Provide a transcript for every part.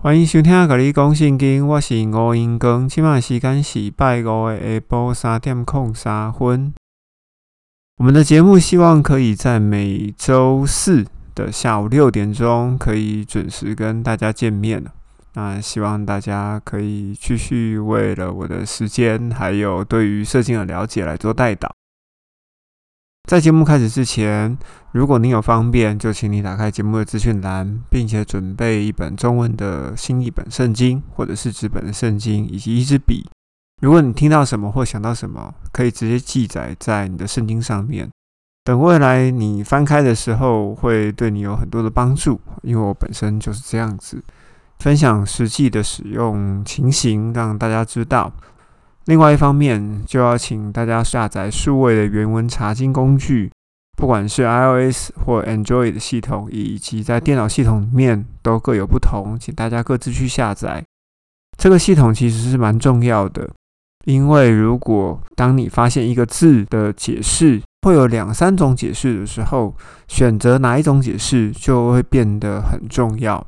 欢迎收听《甲你讲圣经》，我是吴英光。今晚时间是拜五的下晡三点空三分。我们的节目希望可以在每周四的下午六点钟可以准时跟大家见面那希望大家可以继续为了我的时间还有对于圣经的了解来做代祷。在节目开始之前，如果你有方便，就请你打开节目的资讯栏，并且准备一本中文的新译本圣经，或者是纸本的圣经，以及一支笔。如果你听到什么或想到什么，可以直接记载在你的圣经上面。等未来你翻开的时候，会对你有很多的帮助。因为我本身就是这样子，分享实际的使用情形，让大家知道。另外一方面，就要请大家下载数位的原文查经工具，不管是 iOS 或 Android 的系统，以及在电脑系统里面都各有不同，请大家各自去下载。这个系统其实是蛮重要的，因为如果当你发现一个字的解释会有两三种解释的时候，选择哪一种解释就会变得很重要。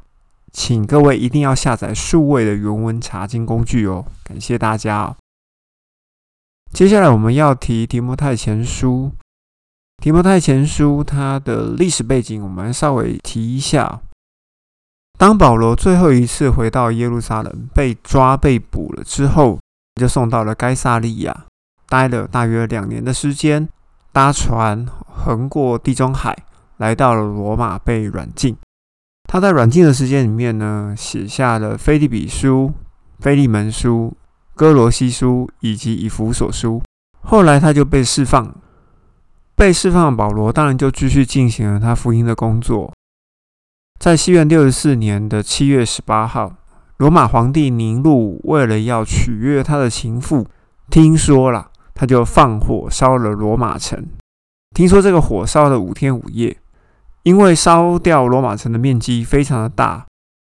请各位一定要下载数位的原文查经工具哦，感谢大家。接下来我们要提提摩太前书。提摩太前书它的历史背景，我们稍微提一下。当保罗最后一次回到耶路撒冷，被抓被捕了之后，就送到了该萨利亚，待了大约两年的时间，搭船横过地中海，来到了罗马，被软禁。他在软禁的时间里面呢，写下了腓利比书、腓利门书。哥罗西书以及以弗所书，后来他就被释放。被释放的保罗当然就继续进行了他福音的工作。在西元六十四年的七月十八号，罗马皇帝尼禄为了要取悦他的情妇，听说了，他就放火烧了罗马城。听说这个火烧了五天五夜，因为烧掉罗马城的面积非常的大。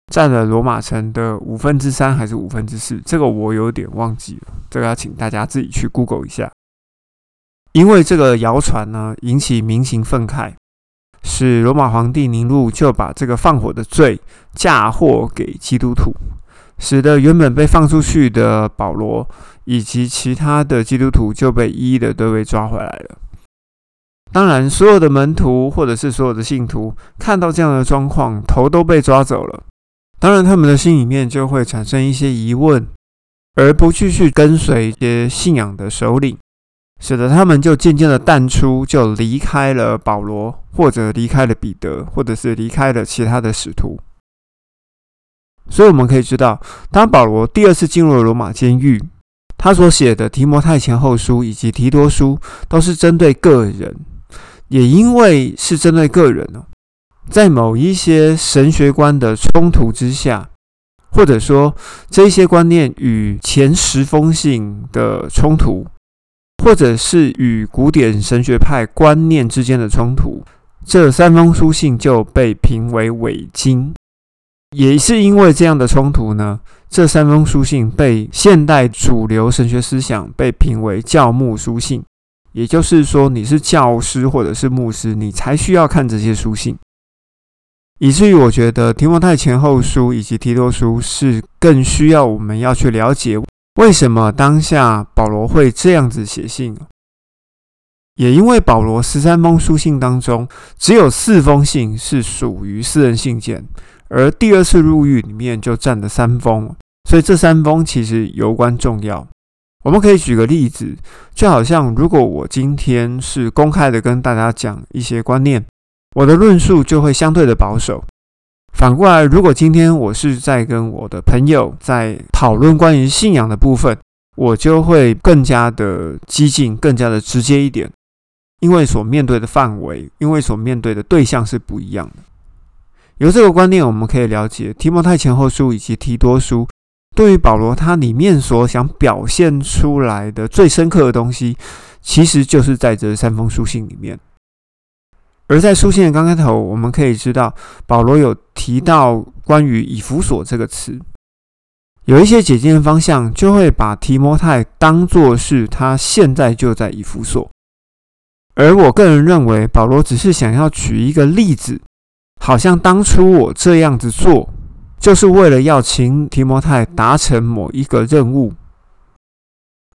占了罗马城的五分之三还是五分之四？这个我有点忘记了，这个要请大家自己去 Google 一下。因为这个谣传呢，引起民情愤慨，使罗马皇帝尼禄就把这个放火的罪嫁祸给基督徒，使得原本被放出去的保罗以及其他的基督徒就被一一的都被抓回来了。当然，所有的门徒或者是所有的信徒看到这样的状况，头都被抓走了。当然，他们的心里面就会产生一些疑问，而不继续跟随一些信仰的首领，使得他们就渐渐的淡出，就离开了保罗，或者离开了彼得，或者是离开了其他的使徒。所以我们可以知道，当保罗第二次进入罗马监狱，他所写的提摩太前后书以及提多书，都是针对个人，也因为是针对个人呢。在某一些神学观的冲突之下，或者说这些观念与前十封信的冲突，或者是与古典神学派观念之间的冲突，这三封书信就被评为伪经。也是因为这样的冲突呢，这三封书信被现代主流神学思想被评为教牧书信。也就是说，你是教师或者是牧师，你才需要看这些书信。以至于我觉得提摩太前后书以及提多书是更需要我们要去了解为什么当下保罗会这样子写信。也因为保罗十三封书信当中只有四封信是属于私人信件，而第二次入狱里面就占了三封，所以这三封其实有关重要。我们可以举个例子，就好像如果我今天是公开的跟大家讲一些观念。我的论述就会相对的保守。反过来，如果今天我是在跟我的朋友在讨论关于信仰的部分，我就会更加的激进，更加的直接一点，因为所面对的范围，因为所面对的对象是不一样的。由这个观念，我们可以了解提摩太前后书以及提多书对于保罗他里面所想表现出来的最深刻的东西，其实就是在这三封书信里面。而在书信的刚开头，我们可以知道保罗有提到关于以弗所这个词，有一些解经的方向就会把提摩太当作是他现在就在以弗所，而我个人认为保罗只是想要举一个例子，好像当初我这样子做就是为了要请提摩太达成某一个任务。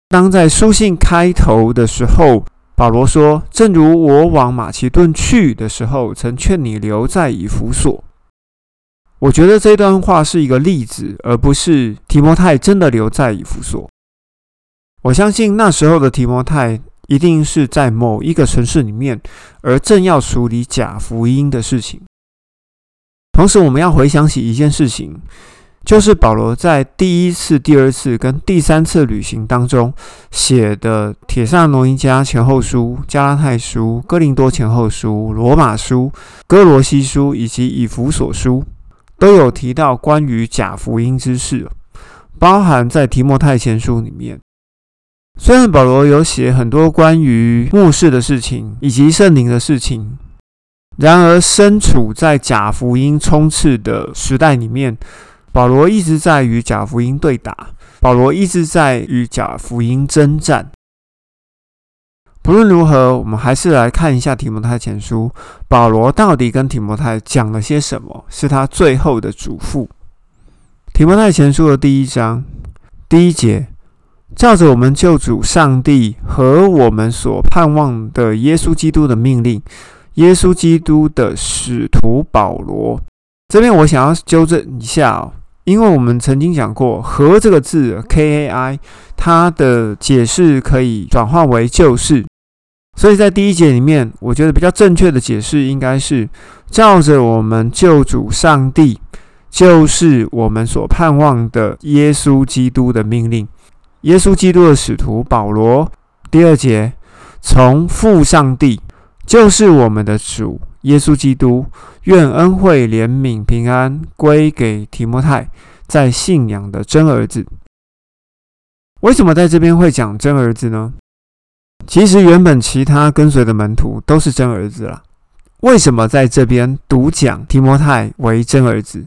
当在书信开头的时候，保罗说：“正如我往马其顿去的时候，曾劝你留在以弗所。”我觉得这段话是一个例子，而不是提摩太真的留在以弗所。我相信那时候的提摩太一定是在某一个城市里面，而正要处理假福音的事情。同时，我们要回想起一件事情，就是保罗在第一次、第二次跟第三次旅行当中写的《铁扇罗尼迦前后书》《加拉太书》《哥林多前后书》《罗马书》《哥罗西书》以及以弗所书。都有提到关于假福音之事，包含在提摩太前书里面。虽然保罗有写很多关于末世的事情以及圣灵的事情，然而身处在假福音充斥的时代里面，保罗一直在与假福音对打，保罗一直在与假福音征战。不论如何，我们还是来看一下提摩太前书，保罗到底跟提摩太讲了些什么？是他最后的嘱咐。提摩太前书的第一章第一节，照着我们救主上帝和我们所盼望的耶稣基督的命令，耶稣基督的使徒保罗。这边我想要纠正一下哦，因为我们曾经讲过“和”这个字 K A I，它的解释可以转化为就是。所以在第一节里面，我觉得比较正确的解释应该是照着我们救主上帝，就是我们所盼望的耶稣基督的命令。耶稣基督的使徒保罗。第二节从父上帝，就是我们的主耶稣基督，愿恩惠、怜悯、平安归给提摩太，在信仰的真儿子。为什么在这边会讲真儿子呢？其实原本其他跟随的门徒都是真儿子了，为什么在这边独讲提摩太为真儿子？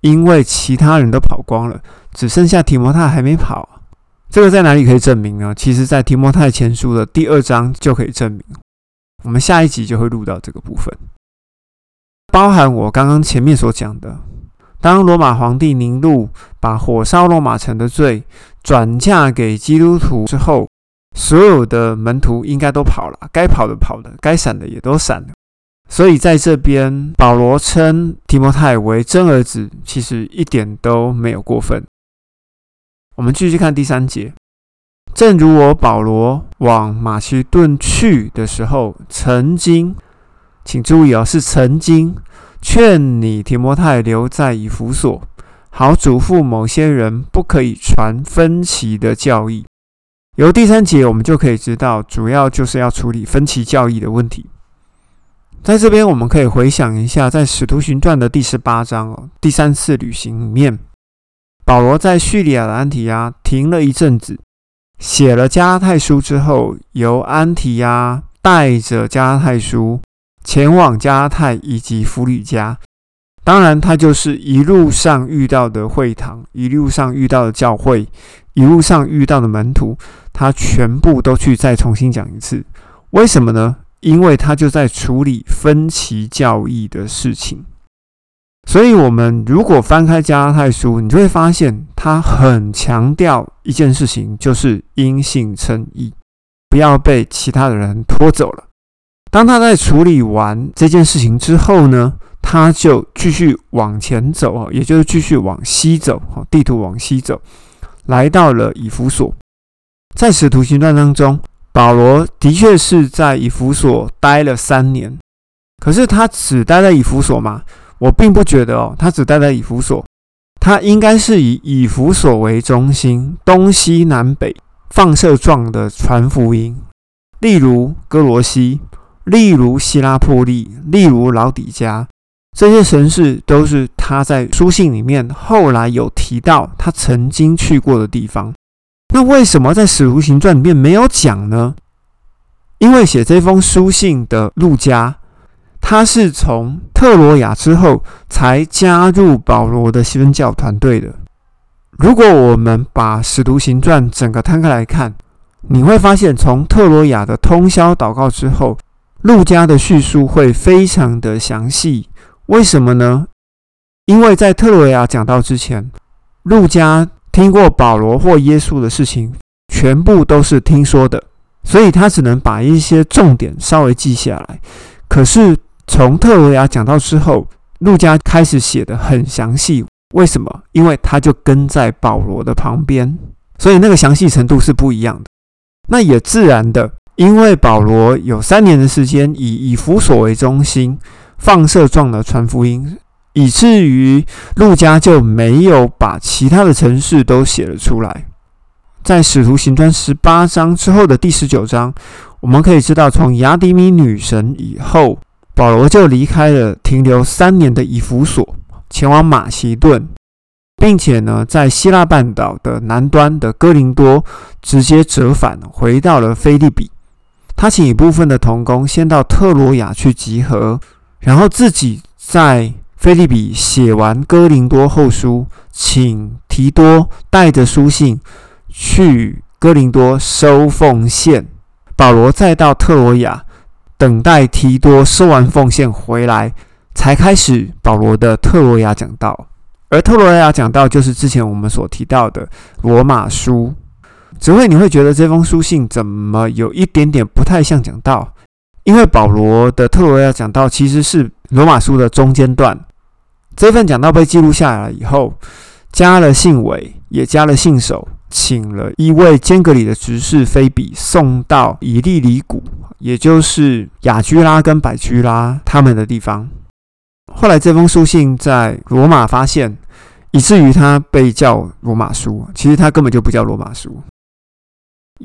因为其他人都跑光了，只剩下提摩太还没跑。这个在哪里可以证明呢？其实，在提摩太前书的第二章就可以证明。我们下一集就会录到这个部分，包含我刚刚前面所讲的，当罗马皇帝宁禄把火烧罗马城的罪转嫁给基督徒之后。所有的门徒应该都跑了，该跑的跑了，该闪的也都闪了。所以在这边，保罗称提摩太为真儿子，其实一点都没有过分。我们继续看第三节。正如我保罗往马其顿去的时候，曾经，请注意哦，是曾经劝你提摩太留在以弗所，好嘱咐某些人不可以传分歧的教义。由第三节，我们就可以知道，主要就是要处理分歧教义的问题。在这边，我们可以回想一下，在《使徒行传》的第十八章哦，第三次旅行里面，保罗在叙利亚的安提亚停了一阵子，写了加拉太书之后，由安提亚带着加拉太书前往加太以及弗里加。当然，他就是一路上遇到的会堂，一路上遇到的教会，一路上遇到的门徒，他全部都去再重新讲一次。为什么呢？因为他就在处理分歧教义的事情。所以，我们如果翻开加拉太书，你就会发现他很强调一件事情，就是因信称义，不要被其他的人拖走了。当他在处理完这件事情之后呢？他就继续往前走啊也就是继续往西走地图往西走，来到了以弗所。在使徒行传当中，保罗的确是在以弗所待了三年。可是他只待在以弗所吗？我并不觉得哦，他只待在以弗所，他应该是以以弗所为中心，东西南北放射状的传福音，例如哥罗西，例如希拉破利，例如老底加。这些城市都是他在书信里面后来有提到他曾经去过的地方。那为什么在使徒行传里面没有讲呢？因为写这封书信的路加，他是从特罗亚之后才加入保罗的西分教团队的。如果我们把使徒行传整个摊开来看，你会发现从特罗亚的通宵祷告之后，路加的叙述会非常的详细。为什么呢？因为在特罗亚讲到之前，路加听过保罗或耶稣的事情，全部都是听说的，所以他只能把一些重点稍微记下来。可是从特罗亚讲到之后，路加开始写的很详细。为什么？因为他就跟在保罗的旁边，所以那个详细程度是不一样的。那也自然的，因为保罗有三年的时间以以弗所为中心放射状的传福音。以至于路加就没有把其他的城市都写了出来。在使徒行传十八章之后的第十九章，我们可以知道，从雅迪米女神以后，保罗就离开了停留三年的以弗所，前往马其顿，并且呢，在希腊半岛的南端的哥林多直接折返回到了菲利比。他请一部分的童工先到特罗亚去集合，然后自己在。菲利比写完哥林多后书，请提多带着书信去哥林多收奉献。保罗再到特罗亚等待提多收完奉献回来，才开始保罗的特罗亚讲道。而特罗亚讲道就是之前我们所提到的罗马书。只会你会觉得这封书信怎么有一点点不太像讲道？因为保罗的特罗亚讲道其实是罗马书的中间段。这份讲道被记录下来了以后，加了信尾，也加了信手，请了一位坚格里的执事菲比送到以利里谷，也就是雅居拉跟百居拉他们的地方。后来这封书信在罗马发现，以至于它被叫罗马书，其实它根本就不叫罗马书。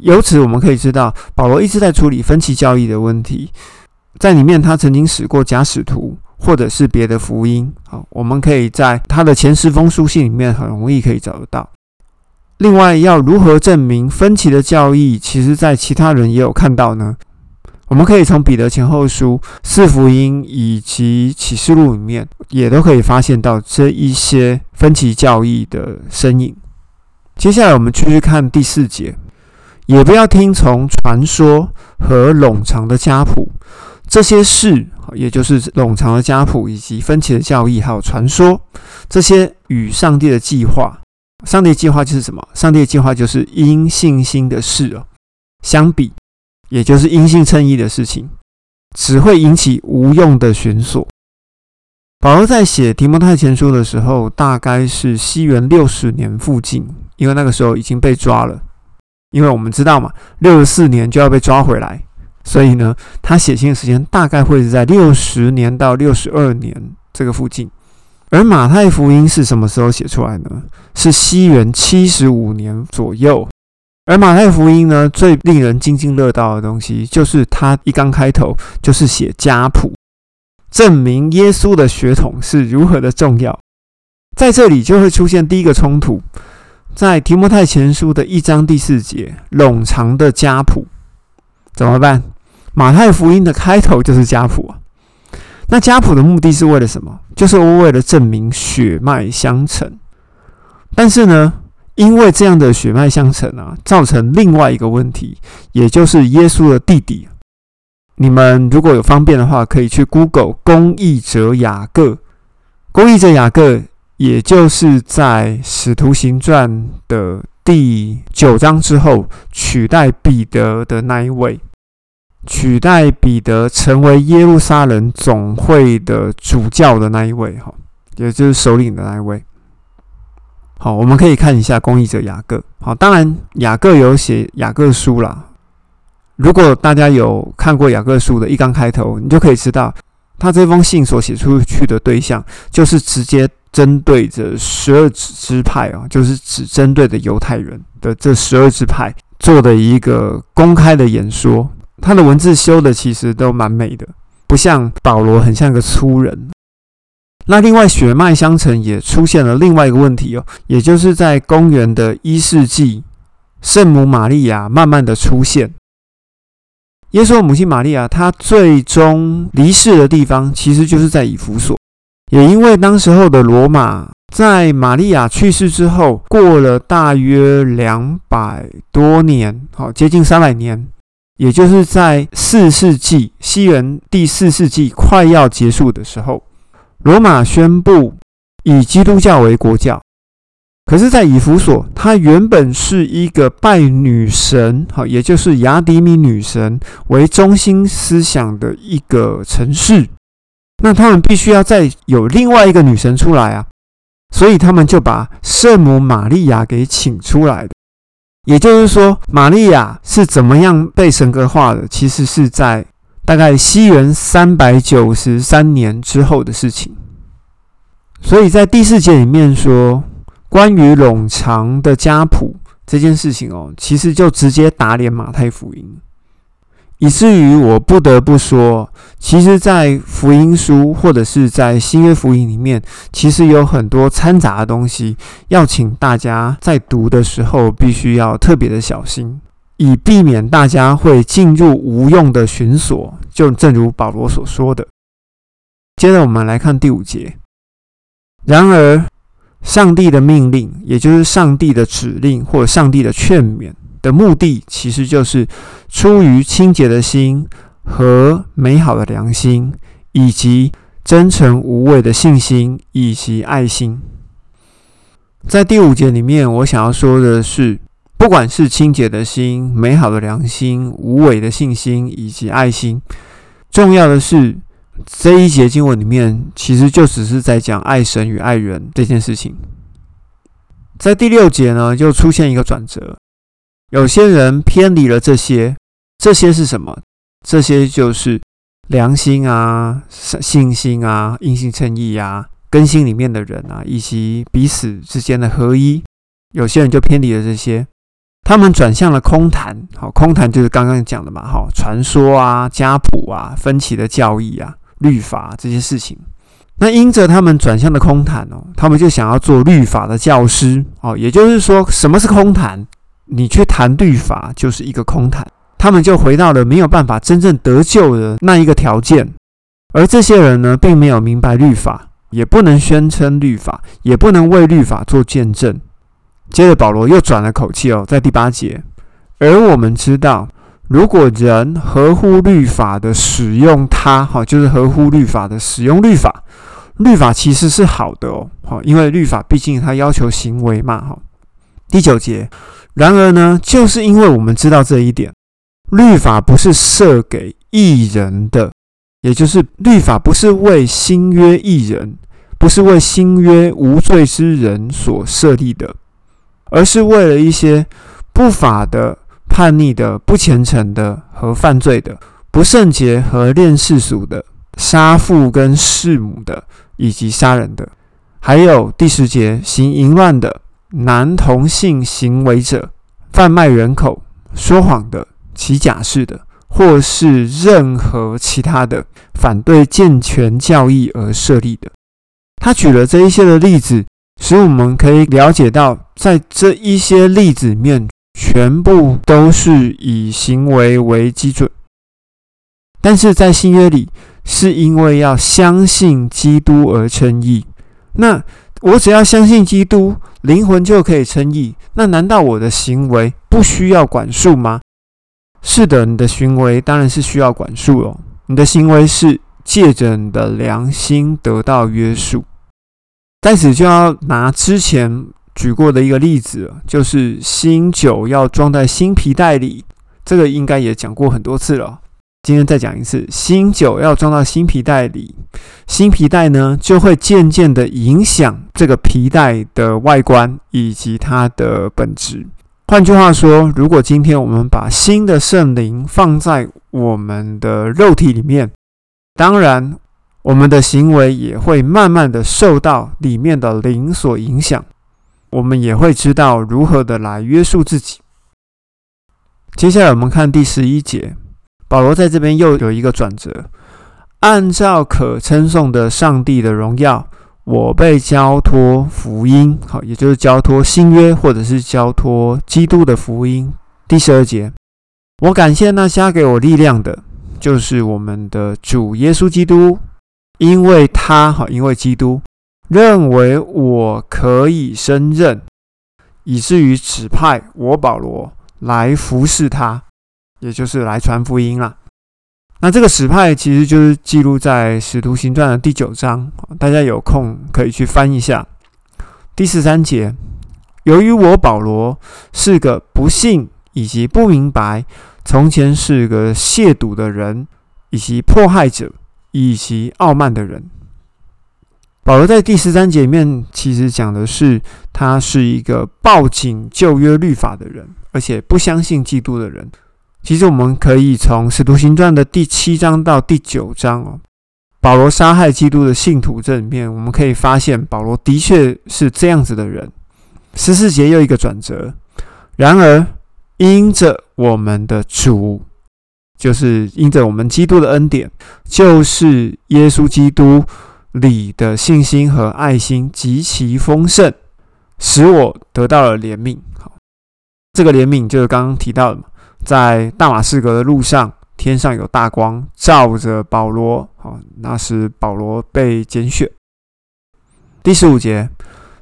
由此我们可以知道，保罗一直在处理分歧教义的问题，在里面他曾经使过假使徒。或者是别的福音，好，我们可以在他的前十封书信里面很容易可以找得到。另外，要如何证明分歧的教义，其实在其他人也有看到呢？我们可以从彼得前后书、四福音以及启示录里面，也都可以发现到这一些分歧教义的身影。接下来，我们继续看第四节，也不要听从传说和冗长的家谱这些事。也就是冗长的家谱，以及分歧的教义，还有传说，这些与上帝的计划，上帝计划就是什么？上帝计划就是因信心的事哦。相比，也就是因信称义的事情，只会引起无用的寻索。保罗在写提摩太前书的时候，大概是西元六十年附近，因为那个时候已经被抓了。因为我们知道嘛，六十四年就要被抓回来。所以呢，他写信的时间大概会是在六十年到六十二年这个附近。而马太福音是什么时候写出来呢？是西元七十五年左右。而马太福音呢，最令人津津乐道的东西，就是他一刚开头就是写家谱，证明耶稣的血统是如何的重要。在这里就会出现第一个冲突，在提摩太前书的一章第四节，冗长的家谱怎么办？马太福音的开头就是家谱啊，那家谱的目的是为了什么？就是为了证明血脉相承。但是呢，因为这样的血脉相承啊，造成另外一个问题，也就是耶稣的弟弟。你们如果有方便的话，可以去 Google 公益者雅各。公益者雅各，也就是在使徒行传的第九章之后取代彼得的那一位。取代彼得成为耶路撒冷总会的主教的那一位，哈，也就是首领的那一位。好，我们可以看一下公义者雅各。好，当然雅各有写雅各书啦。如果大家有看过雅各书的一刚开头，你就可以知道，他这封信所写出去的对象，就是直接针对着十二支支派啊，就是只针对的犹太人的这十二支派做的一个公开的演说。他的文字修的其实都蛮美的，不像保罗很像个粗人。那另外血脉相承也出现了另外一个问题哦，也就是在公元的一世纪，圣母玛利亚慢慢的出现。耶稣母亲玛利亚，她最终离世的地方其实就是在以弗所，也因为当时候的罗马在玛利亚去世之后，过了大约两百多年，好接近三百年。也就是在四世纪，西元第四世纪快要结束的时候，罗马宣布以基督教为国教。可是，在以弗所，它原本是一个拜女神，好，也就是雅迪米女神为中心思想的一个城市。那他们必须要再有另外一个女神出来啊，所以他们就把圣母玛利亚给请出来的。也就是说，玛利亚是怎么样被神格化的？其实是在大概西元三百九十三年之后的事情。所以在第四节里面说。关于冗长的家谱这件事情哦，其实就直接打脸马太福音，以至于我不得不说，其实，在福音书或者是在新约福音里面，其实有很多掺杂的东西，要请大家在读的时候必须要特别的小心，以避免大家会进入无用的寻索。就正如保罗所说的。接着我们来看第五节，然而。上帝的命令，也就是上帝的指令或者上帝的劝勉的目的，其实就是出于清洁的心和美好的良心，以及真诚无畏的信心以及爱心。在第五节里面，我想要说的是，不管是清洁的心、美好的良心、无畏的信心以及爱心，重要的是。这一节经文里面，其实就只是在讲爱神与爱人这件事情。在第六节呢，就出现一个转折，有些人偏离了这些，这些是什么？这些就是良心啊、信心啊、硬性称义啊、更新里面的人啊，以及彼此之间的合一。有些人就偏离了这些，他们转向了空谈。好，空谈就是刚刚讲的嘛，好，传说啊、家谱啊、分歧的教义啊。律法这些事情，那因着他们转向的空谈哦，他们就想要做律法的教师哦。也就是说，什么是空谈？你去谈律法就是一个空谈。他们就回到了没有办法真正得救的那一个条件。而这些人呢，并没有明白律法，也不能宣称律法，也不能为律法做见证。接着保罗又转了口气哦，在第八节，而我们知道。如果人合乎律法的使用它，哈，就是合乎律法的使用律法，律法其实是好的哦，好，因为律法毕竟它要求行为嘛，哈。第九节，然而呢，就是因为我们知道这一点，律法不是设给异人的，也就是律法不是为新约异人，不是为新约无罪之人所设立的，而是为了一些不法的。叛逆的、不虔诚的和犯罪的、不圣洁和恋世俗的、杀父跟弑母的，以及杀人的，还有第十节行淫乱的、男同性行为者、贩卖人口、说谎的、起假誓的，或是任何其他的反对健全教义而设立的。他举了这一些的例子，使我们可以了解到，在这一些例子里面。全部都是以行为为基准，但是在新约里，是因为要相信基督而称义。那我只要相信基督，灵魂就可以称义。那难道我的行为不需要管束吗？是的，你的行为当然是需要管束哦。你的行为是借着你的良心得到约束，在此就要拿之前。举过的一个例子，就是新酒要装在新皮带里，这个应该也讲过很多次了。今天再讲一次，新酒要装到新皮带里，新皮带呢就会渐渐的影响这个皮带的外观以及它的本质。换句话说，如果今天我们把新的圣灵放在我们的肉体里面，当然我们的行为也会慢慢的受到里面的灵所影响。我们也会知道如何的来约束自己。接下来我们看第十一节，保罗在这边又有一个转折。按照可称颂的上帝的荣耀，我被交托福音，好，也就是交托新约，或者是交托基督的福音。第十二节，我感谢那加给我力量的，就是我们的主耶稣基督，因为他，好，因为基督。认为我可以胜任，以至于指派我保罗来服侍他，也就是来传福音啦。那这个史派其实就是记录在《使徒行传》的第九章，大家有空可以去翻一下。第十三节，由于我保罗是个不信以及不明白，从前是个亵渎的人，以及迫害者，以及傲慢的人。保罗在第十三节里面，其实讲的是他是一个抱紧旧约律法的人，而且不相信基督的人。其实我们可以从《使徒行传》的第七章到第九章哦，保罗杀害基督的信徒这里面，我们可以发现保罗的确是这样子的人。十四节又一个转折，然而因着我们的主，就是因着我们基督的恩典，就是耶稣基督里的信心和爱心极其丰盛，使我得到了怜悯。好，这个怜悯就是刚刚提到的嘛。在大马士革的路上，天上有大光照着保罗。好，那时保罗被拣选。第十五节，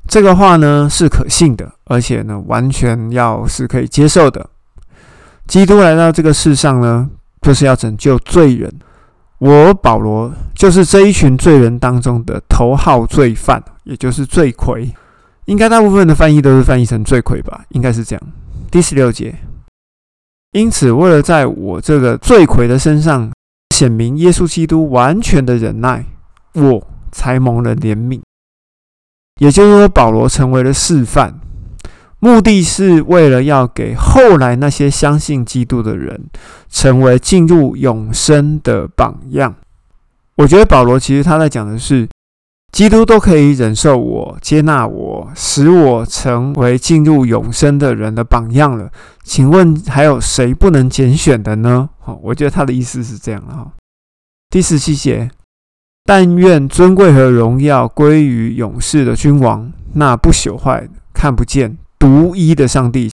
这个话呢是可信的，而且呢完全要是可以接受的。基督来到这个世上。呢，就是要拯救罪人。我保罗就是这一群罪人当中的头号罪犯，也就是罪魁。应该大部分的翻译都是翻译成罪魁吧？应该是这样。第十六节。因此，为了在我这个罪魁的身上显明耶稣基督完全的忍耐，我才蒙了怜悯。也就是说，保罗成为了示范，目的是为了要给后来那些相信基督的人成为进入永生的榜样。我觉得保罗其实他在讲的是。基督都可以忍受我、接纳我，使我成为进入永生的人的榜样了。请问还有谁不能拣选的呢？好，我觉得他的意思是这样哈。第十七节，但愿尊贵和荣耀归于勇士的君王，那不朽坏、看不见、独一的上帝。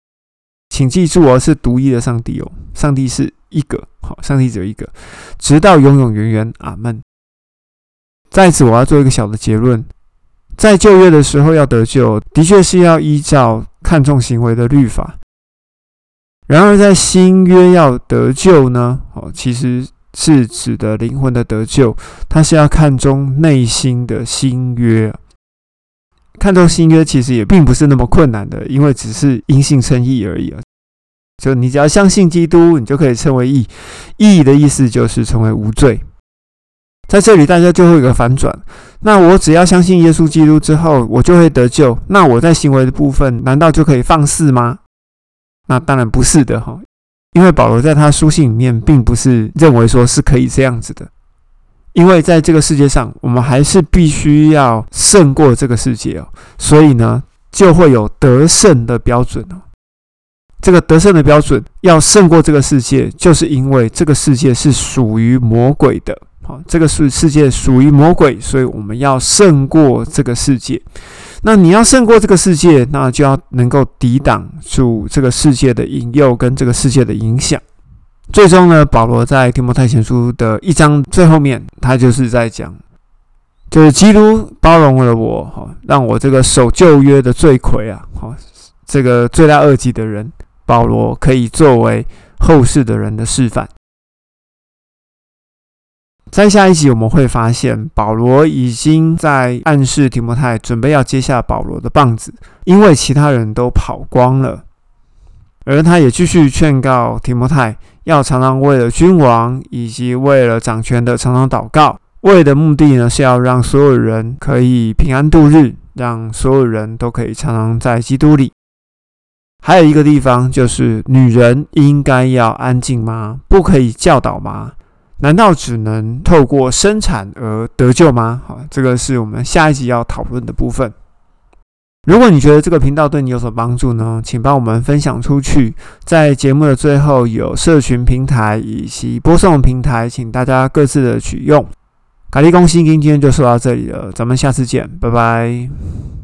请记住哦，是独一的上帝哦，上帝是一个，好，上帝只有一个，直到永永远远，阿门。在此，我要做一个小的结论：在旧约的时候要得救，的确是要依照看重行为的律法；然而，在新约要得救呢？哦，其实是指的灵魂的得救，它是要看重内心的新约。看重新约其实也并不是那么困难的，因为只是因信称义而已啊。就你只要相信基督，你就可以称为义。义的意思就是成为无罪。在这里，大家就会有个反转。那我只要相信耶稣基督之后，我就会得救。那我在行为的部分，难道就可以放肆吗？那当然不是的哈。因为保罗在他书信里面，并不是认为说是可以这样子的。因为在这个世界上，我们还是必须要胜过这个世界哦。所以呢，就会有得胜的标准哦。这个得胜的标准要胜过这个世界，就是因为这个世界是属于魔鬼的。这个是世界属于魔鬼，所以我们要胜过这个世界。那你要胜过这个世界，那就要能够抵挡住这个世界的引诱跟这个世界的影响。最终呢，保罗在提摩太前书的一章最后面，他就是在讲，就是基督包容了我，哈，让我这个守旧约的罪魁啊，哈，这个罪大恶极的人，保罗可以作为后世的人的示范。在下一集我们会发现，保罗已经在暗示提摩太准备要接下保罗的棒子，因为其他人都跑光了。而他也继续劝告提摩太，要常常为了君王以及为了掌权的常常祷告，为的目的呢是要让所有人可以平安度日，让所有人都可以常常在基督里。还有一个地方就是，女人应该要安静吗？不可以教导吗？难道只能透过生产而得救吗？好，这个是我们下一集要讨论的部分。如果你觉得这个频道对你有所帮助呢，请帮我们分享出去。在节目的最后有社群平台以及播送平台，请大家各自的取用。卡利公信今天就说到这里了，咱们下次见，拜拜。